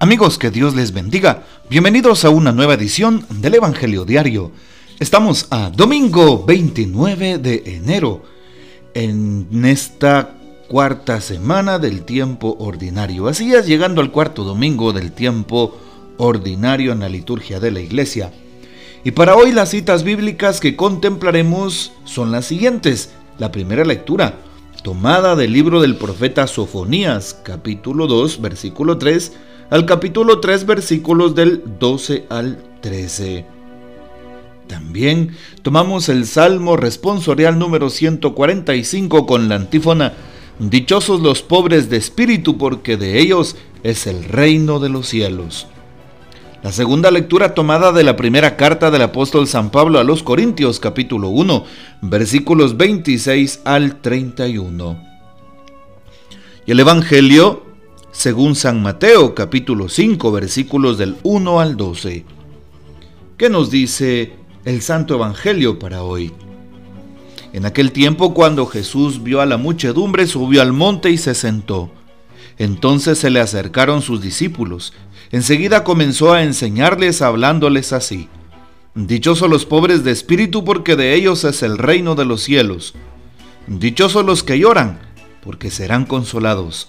Amigos, que Dios les bendiga. Bienvenidos a una nueva edición del Evangelio Diario. Estamos a domingo 29 de enero, en esta cuarta semana del tiempo ordinario. Así es, llegando al cuarto domingo del tiempo ordinario en la liturgia de la iglesia. Y para hoy las citas bíblicas que contemplaremos son las siguientes. La primera lectura, tomada del libro del profeta Sofonías, capítulo 2, versículo 3, al capítulo 3 versículos del 12 al 13. También tomamos el Salmo responsorial número 145 con la antífona, Dichosos los pobres de espíritu porque de ellos es el reino de los cielos. La segunda lectura tomada de la primera carta del apóstol San Pablo a los Corintios capítulo 1 versículos 26 al 31. Y el Evangelio según San Mateo capítulo 5 versículos del 1 al 12. ¿Qué nos dice el Santo Evangelio para hoy? En aquel tiempo cuando Jesús vio a la muchedumbre, subió al monte y se sentó. Entonces se le acercaron sus discípulos. Enseguida comenzó a enseñarles hablándoles así. Dichosos los pobres de espíritu porque de ellos es el reino de los cielos. Dichosos los que lloran porque serán consolados.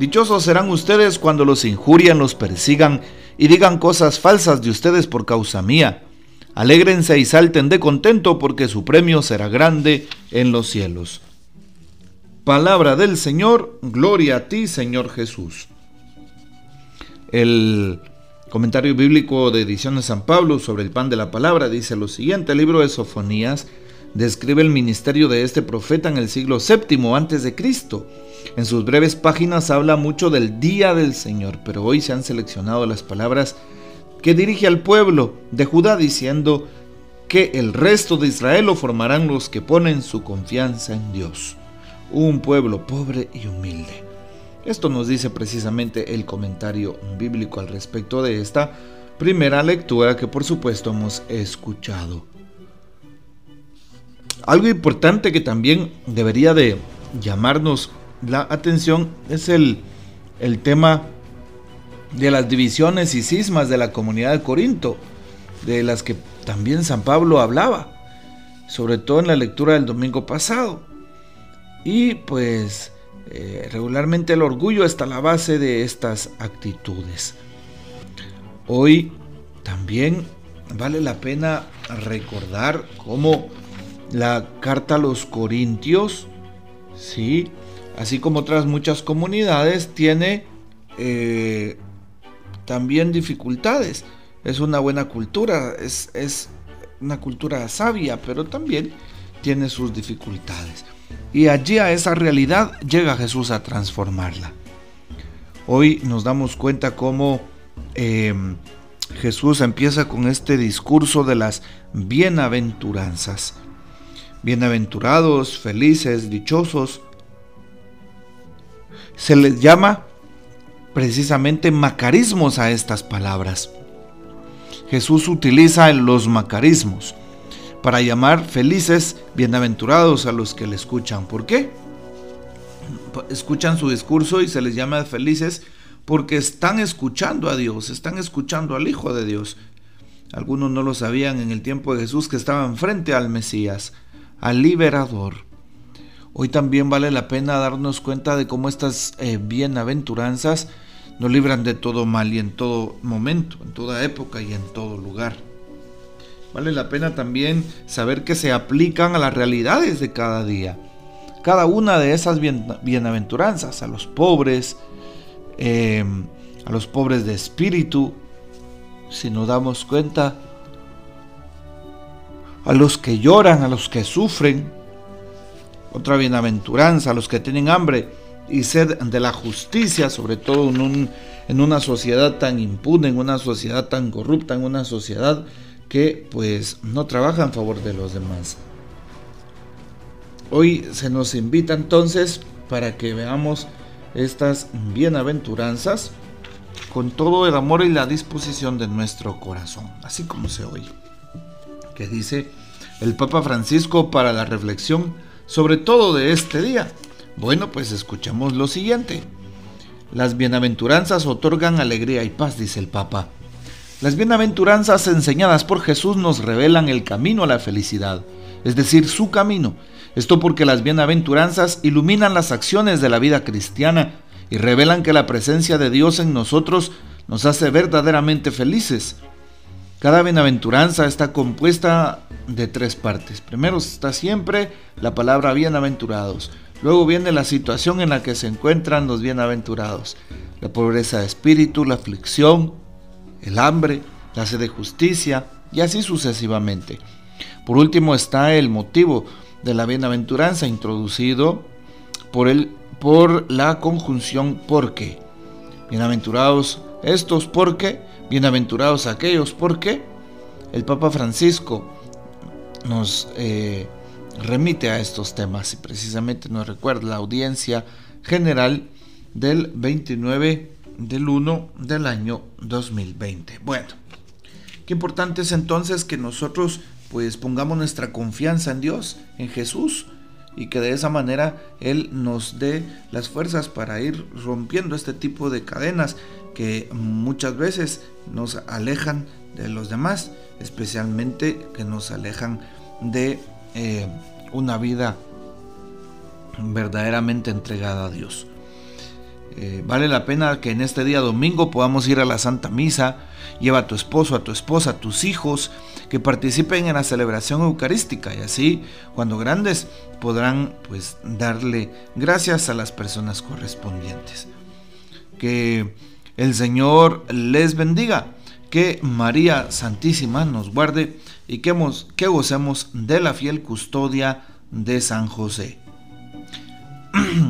Dichosos serán ustedes cuando los injurian, los persigan y digan cosas falsas de ustedes por causa mía. Alégrense y salten de contento porque su premio será grande en los cielos. Palabra del Señor, gloria a ti Señor Jesús. El comentario bíblico de edición de San Pablo sobre el pan de la palabra dice lo siguiente, el libro de Sofonías describe el ministerio de este profeta en el siglo VII antes de Cristo. En sus breves páginas habla mucho del día del Señor, pero hoy se han seleccionado las palabras que dirige al pueblo de Judá diciendo que el resto de Israel lo formarán los que ponen su confianza en Dios. Un pueblo pobre y humilde. Esto nos dice precisamente el comentario bíblico al respecto de esta primera lectura que por supuesto hemos escuchado. Algo importante que también debería de llamarnos la atención es el, el tema de las divisiones y cismas de la comunidad de Corinto, de las que también San Pablo hablaba, sobre todo en la lectura del domingo pasado. Y pues eh, regularmente el orgullo está a la base de estas actitudes. Hoy también vale la pena recordar cómo la carta a los Corintios, ¿sí? Así como otras muchas comunidades, tiene eh, también dificultades. Es una buena cultura, es, es una cultura sabia, pero también tiene sus dificultades. Y allí a esa realidad llega Jesús a transformarla. Hoy nos damos cuenta cómo eh, Jesús empieza con este discurso de las bienaventuranzas. Bienaventurados, felices, dichosos. Se les llama precisamente macarismos a estas palabras. Jesús utiliza los macarismos para llamar felices, bienaventurados a los que le escuchan. ¿Por qué? Escuchan su discurso y se les llama felices porque están escuchando a Dios, están escuchando al Hijo de Dios. Algunos no lo sabían en el tiempo de Jesús que estaban frente al Mesías al liberador. Hoy también vale la pena darnos cuenta de cómo estas eh, bienaventuranzas nos libran de todo mal y en todo momento, en toda época y en todo lugar. Vale la pena también saber que se aplican a las realidades de cada día. Cada una de esas bienaventuranzas, a los pobres, eh, a los pobres de espíritu, si nos damos cuenta, a los que lloran, a los que sufren. Otra bienaventuranza, los que tienen hambre y sed de la justicia, sobre todo en en una sociedad tan impune, en una sociedad tan corrupta, en una sociedad que pues no trabaja en favor de los demás. Hoy se nos invita entonces para que veamos estas bienaventuranzas con todo el amor y la disposición de nuestro corazón, así como se oye. Que dice el Papa Francisco para la reflexión sobre todo de este día. Bueno, pues escuchamos lo siguiente. Las bienaventuranzas otorgan alegría y paz, dice el Papa. Las bienaventuranzas enseñadas por Jesús nos revelan el camino a la felicidad, es decir, su camino. Esto porque las bienaventuranzas iluminan las acciones de la vida cristiana y revelan que la presencia de Dios en nosotros nos hace verdaderamente felices. Cada bienaventuranza está compuesta de tres partes. Primero está siempre la palabra bienaventurados. Luego viene la situación en la que se encuentran los bienaventurados. La pobreza de espíritu, la aflicción, el hambre, la sed de justicia y así sucesivamente. Por último está el motivo de la bienaventuranza introducido por, por la conjunción porque. Bienaventurados estos porque, bienaventurados aquellos porque. El Papa Francisco nos eh, remite a estos temas y precisamente nos recuerda la audiencia general del 29 del 1 del año 2020. Bueno, qué importante es entonces que nosotros pues pongamos nuestra confianza en Dios, en Jesús, y que de esa manera Él nos dé las fuerzas para ir rompiendo este tipo de cadenas que muchas veces nos alejan de los demás, especialmente que nos alejan de eh, una vida verdaderamente entregada a Dios. Eh, vale la pena que en este día domingo podamos ir a la Santa Misa, lleva a tu esposo, a tu esposa, a tus hijos, que participen en la celebración eucarística y así, cuando grandes, podrán pues darle gracias a las personas correspondientes. Que el Señor les bendiga, que María Santísima nos guarde y que, que gocemos de la fiel custodia de San José.